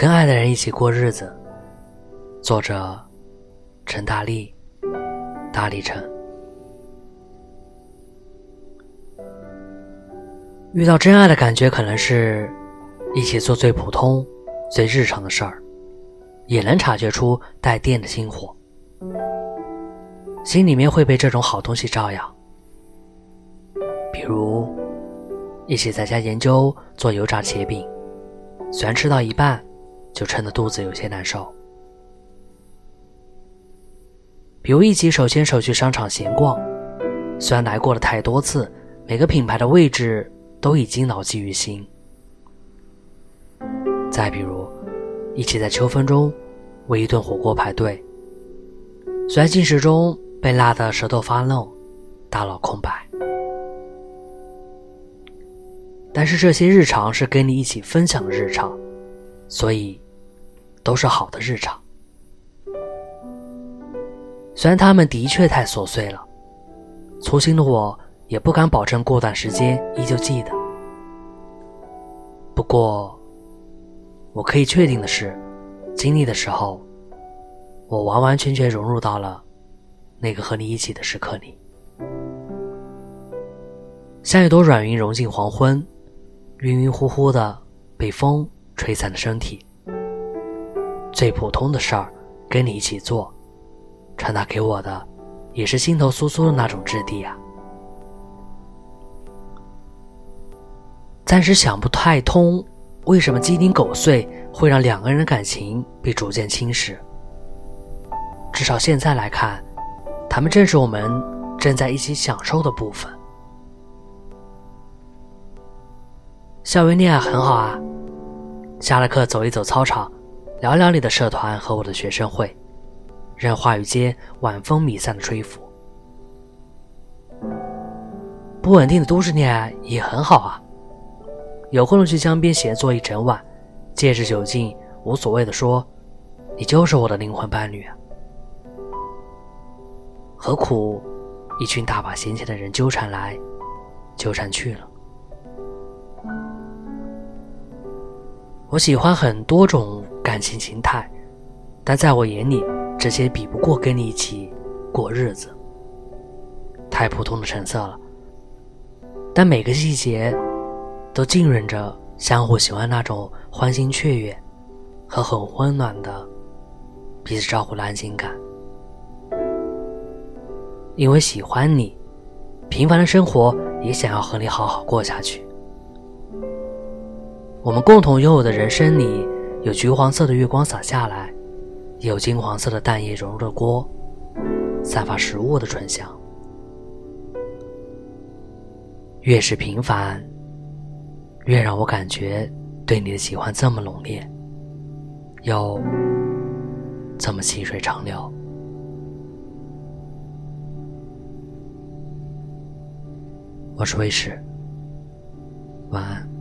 跟爱的人一起过日子。作者：陈大力，大力陈。遇到真爱的感觉，可能是一起做最普通、最日常的事儿，也能察觉出带电的星火，心里面会被这种好东西照耀。比如，一起在家研究做油炸茄饼，虽然吃到一半就撑得肚子有些难受。比如一起手牵手去商场闲逛，虽然来过了太多次，每个品牌的位置都已经牢记于心。再比如，一起在秋风中为一顿火锅排队，虽然进食中被辣得舌头发愣，大脑空白。但是这些日常是跟你一起分享的日常，所以都是好的日常。虽然他们的确太琐碎了，粗心的我也不敢保证过段时间依旧记得。不过，我可以确定的是，经历的时候，我完完全全融入到了那个和你一起的时刻里，像一朵软云融进黄昏。晕晕乎乎的，被风吹散的身体。最普通的事儿，跟你一起做，传达给我的，也是心头酥酥的那种质地啊。暂时想不太通，为什么鸡零狗碎会让两个人的感情被逐渐侵蚀？至少现在来看，他们正是我们正在一起享受的部分。校园恋爱很好啊，下了课走一走操场，聊聊你的社团和我的学生会，任话语间晚风弥散的吹拂。不稳定的都市恋爱也很好啊，有空去江边闲坐一整晚，借着酒劲无所谓的说，你就是我的灵魂伴侣啊。何苦一群大把闲钱的人纠缠来，纠缠去了？我喜欢很多种感情形态，但在我眼里，这些比不过跟你一起过日子。太普通的成色了，但每个细节都浸润着相互喜欢那种欢欣雀跃和很温暖的彼此照顾的安心感。因为喜欢你，平凡的生活也想要和你好好过下去。我们共同拥有的人生里，有橘黄色的月光洒下来，有金黄色的蛋液融入了锅，散发食物的醇香。越是平凡，越让我感觉对你的喜欢这么浓烈，又这么细水长流。我是卫士，晚安。